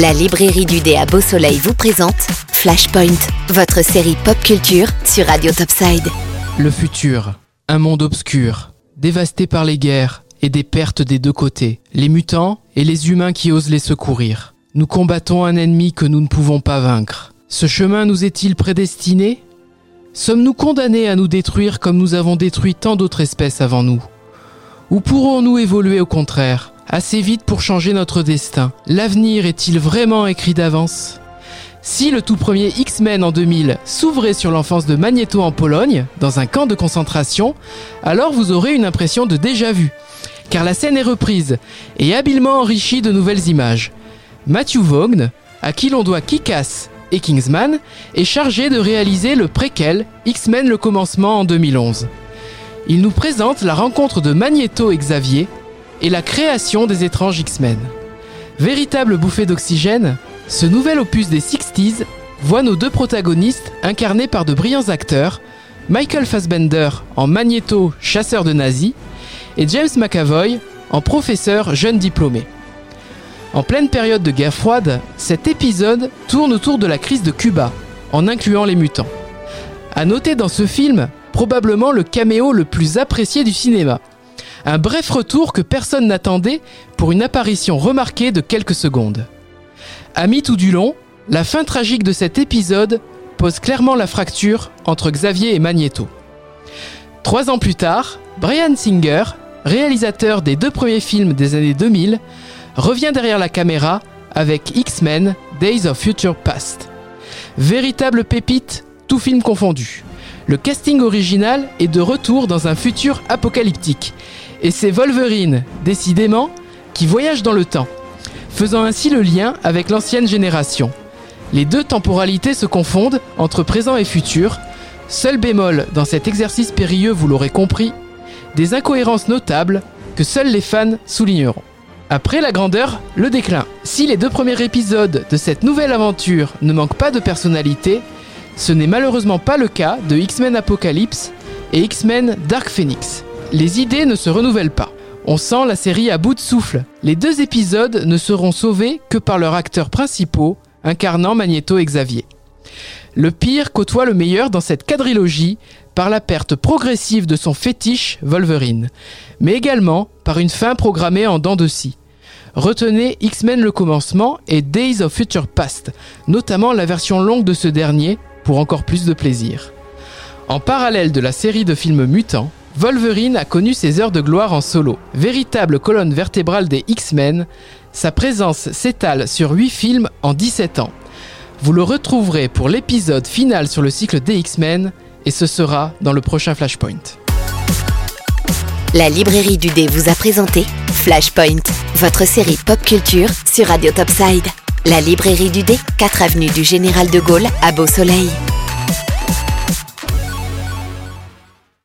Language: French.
La librairie du dé à Beau Soleil vous présente Flashpoint, votre série pop culture sur Radio Topside. Le futur, un monde obscur, dévasté par les guerres et des pertes des deux côtés, les mutants et les humains qui osent les secourir. Nous combattons un ennemi que nous ne pouvons pas vaincre. Ce chemin nous est-il prédestiné? Sommes-nous condamnés à nous détruire comme nous avons détruit tant d'autres espèces avant nous? Ou pourrons-nous évoluer au contraire? Assez vite pour changer notre destin. L'avenir est-il vraiment écrit d'avance? Si le tout premier X-Men en 2000 s'ouvrait sur l'enfance de Magneto en Pologne, dans un camp de concentration, alors vous aurez une impression de déjà-vu, car la scène est reprise et habilement enrichie de nouvelles images. Matthew Vaughn, à qui l'on doit Kick-Ass et Kingsman, est chargé de réaliser le préquel X-Men le commencement en 2011. Il nous présente la rencontre de Magneto et Xavier et la création des étranges X-Men. Véritable bouffée d'oxygène, ce nouvel opus des 60s voit nos deux protagonistes incarnés par de brillants acteurs, Michael Fassbender en Magneto, chasseur de nazis, et James McAvoy en professeur jeune diplômé. En pleine période de guerre froide, cet épisode tourne autour de la crise de Cuba, en incluant les mutants. À noter dans ce film probablement le caméo le plus apprécié du cinéma, un bref retour que personne n'attendait pour une apparition remarquée de quelques secondes. À mi-tout du long, la fin tragique de cet épisode pose clairement la fracture entre Xavier et Magneto. Trois ans plus tard, Brian Singer, réalisateur des deux premiers films des années 2000, revient derrière la caméra avec X-Men Days of Future Past. Véritable pépite, tout film confondu. Le casting original est de retour dans un futur apocalyptique et c'est Wolverine, décidément, qui voyage dans le temps, faisant ainsi le lien avec l'ancienne génération. Les deux temporalités se confondent entre présent et futur. Seul bémol dans cet exercice périlleux, vous l'aurez compris, des incohérences notables que seuls les fans souligneront. Après la grandeur, le déclin. Si les deux premiers épisodes de cette nouvelle aventure ne manquent pas de personnalité, ce n'est malheureusement pas le cas de X-Men Apocalypse et X-Men Dark Phoenix les idées ne se renouvellent pas. On sent la série à bout de souffle. Les deux épisodes ne seront sauvés que par leurs acteurs principaux, incarnant Magneto et Xavier. Le pire côtoie le meilleur dans cette quadrilogie par la perte progressive de son fétiche Wolverine, mais également par une fin programmée en dents de scie. Retenez X-Men le commencement et Days of Future Past, notamment la version longue de ce dernier, pour encore plus de plaisir. En parallèle de la série de films mutants, Wolverine a connu ses heures de gloire en solo. Véritable colonne vertébrale des X-Men, sa présence s'étale sur 8 films en 17 ans. Vous le retrouverez pour l'épisode final sur le cycle des X-Men et ce sera dans le prochain Flashpoint. La librairie du dé vous a présenté Flashpoint, votre série pop culture sur Radio Topside. La librairie du dé, 4 avenue du Général de Gaulle à Beau Soleil.